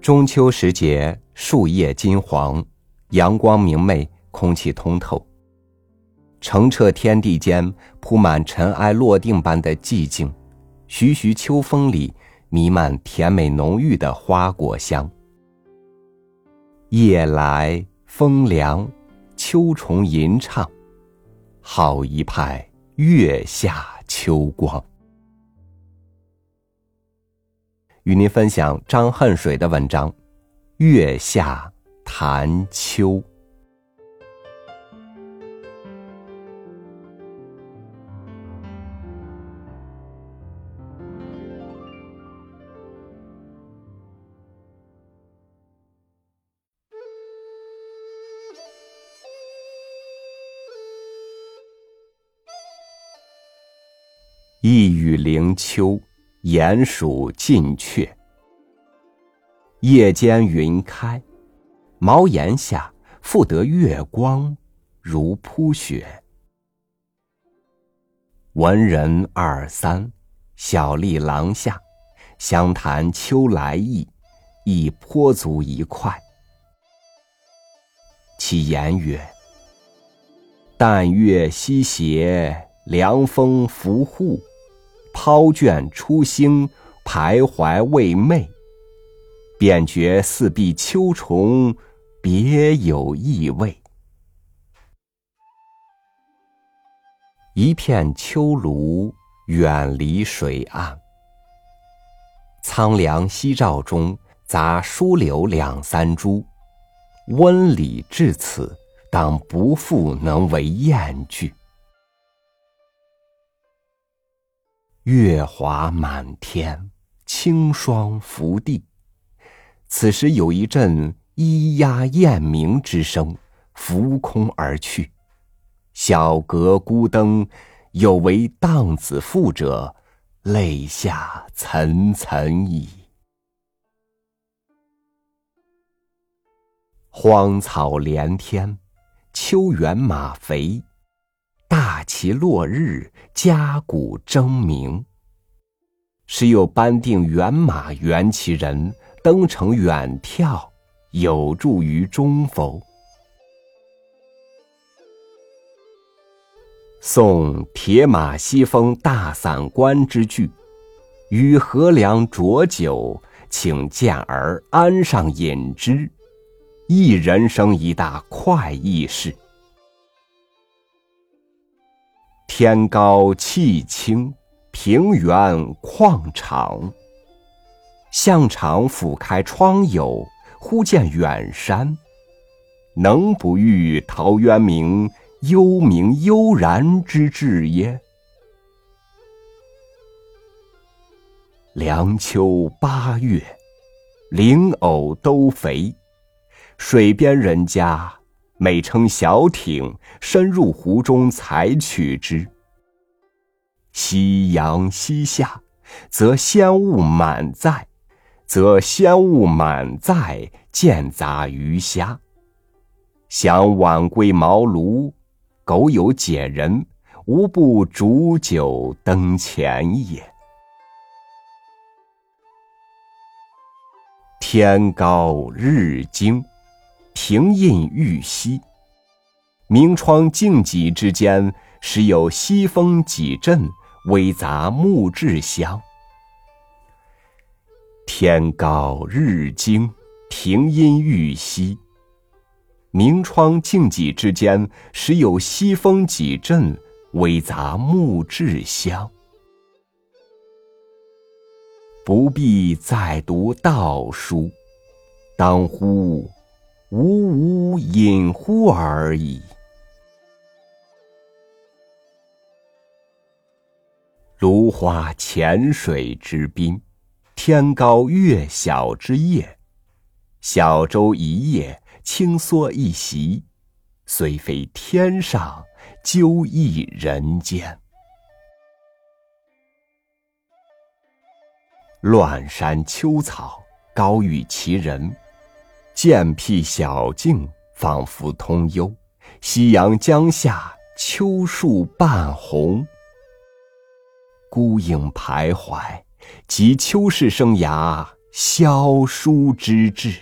中秋时节，树叶金黄，阳光明媚，空气通透。澄澈天地间，铺满尘埃落定般的寂静。徐徐秋风里，弥漫甜美浓郁的花果香。夜来风凉，秋虫吟唱，好一派月下秋光。与您分享张恨水的文章《月下谈秋》。一语灵秋，鼹鼠近雀。夜间云开，茅檐下复得月光如铺雪。文人二三，小立廊下，相谈秋来意，亦颇足一块。其言曰：“淡月西斜，凉风拂户。”抛卷初兴，徘徊未寐，便觉四壁秋虫，别有意味。一片秋庐，远离水岸，苍凉夕照中，杂疏柳两三株，温理至此，当不复能为艳句。月华满天，清霜拂地。此时有一阵咿呀雁鸣之声，浮空而去。小阁孤灯，有为荡子赋者，泪下涔涔矣。荒草连天，秋原马肥。其落日，家鼓争鸣。时有班定远马缘其人，登城远眺，有助于中否？送铁马西风大散关之句，与河梁浊酒，请健儿安上饮之，一人生一大快意事。天高气清，平原旷长。向长俯开窗牖，忽见远山，能不遇陶渊明幽冥悠然之志耶？凉秋八月，灵藕都肥，水边人家。每撑小艇，深入湖中采取之。夕阳西下，则仙物满载，则仙物满载，见杂鱼虾。想晚归茅庐，苟有解人，无不煮酒灯前也。天高日精。庭印玉溪，明窗净几之间，时有西风几阵，微杂木质香。天高日精，庭阴玉溪。明窗净几之间，时有西风几阵，微杂木质香。不必再读道书，当乎。吾无隐乎而已。芦花浅水之滨，天高月小之夜，小舟一叶，轻梭一席，虽非天上，究亦人间。乱山秋草，高于其人。剑僻小径，仿佛通幽；夕阳江下，秋树半红。孤影徘徊，及秋士生涯，萧疏之至。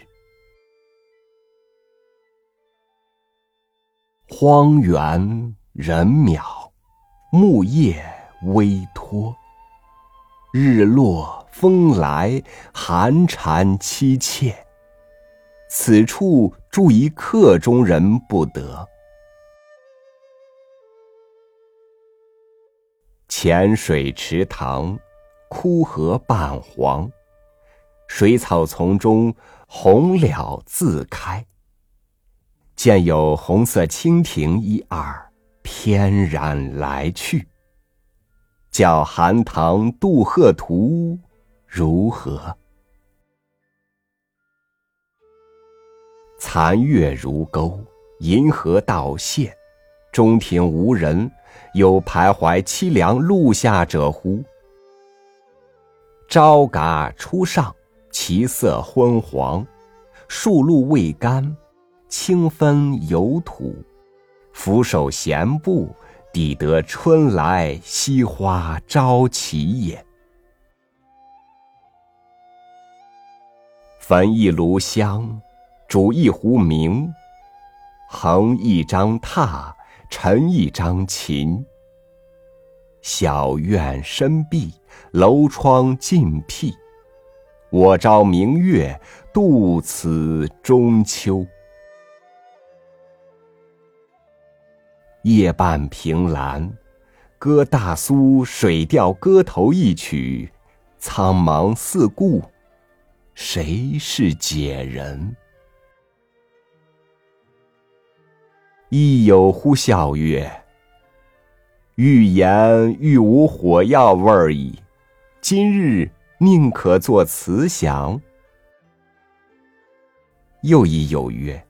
荒原人渺，木叶微脱。日落风来，寒蝉凄切。此处住一客中人不得。浅水池塘，枯荷半黄，水草丛中，红蓼自开。见有红色蜻蜓一二，翩然来去。叫寒塘渡鹤图如何？残月如钩，银河倒现，中庭无人。有徘徊凄凉路下者乎？朝嘎初上，其色昏黄；树露未干，清分有土。俯首闲步，抵得春来溪花朝起也。焚一炉香，煮一壶茗，横一张榻。陈一张琴。小院深闭，楼窗尽辟。我朝明月，度此中秋。夜半凭栏，歌大苏《水调歌头》一曲。苍茫四顾，谁是解人？亦有乎笑曰：“欲言欲无火药味矣。今日宁可作慈祥。”又亦有曰：“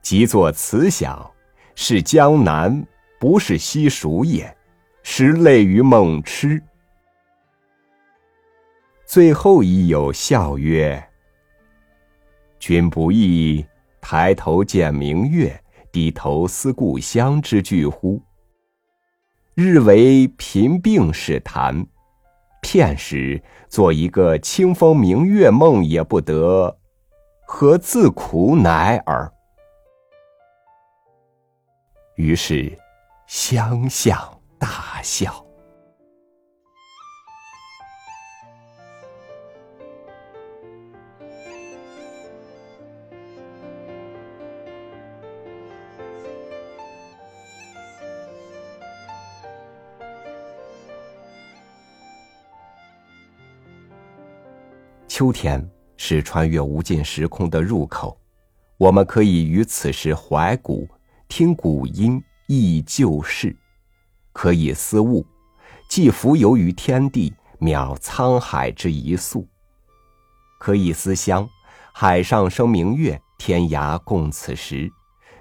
即作慈祥，是江南，不是西蜀也，实类于梦痴。”最后亦有笑曰：“君不亦？”抬头见明月，低头思故乡之句乎？日为贫病使谈，片时做一个清风明月梦也不得，何自苦乃尔？于是，相向大笑。秋天是穿越无尽时空的入口，我们可以于此时怀古，听古音，忆旧事；可以思物，既浮游于天地，渺沧海之一粟；可以思乡，海上生明月，天涯共此时；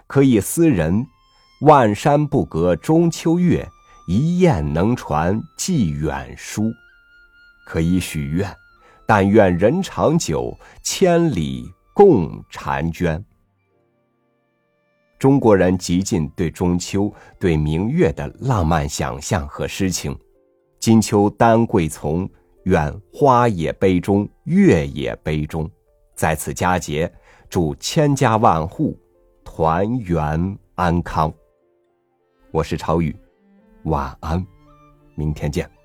可以思人，万山不隔中秋月，一雁能传寄远书；可以许愿。但愿人长久，千里共婵娟。中国人极尽对中秋、对明月的浪漫想象和诗情。金秋丹桂丛，愿花也杯中，月也杯中。在此佳节，祝千家万户团圆安康。我是超宇，晚安，明天见。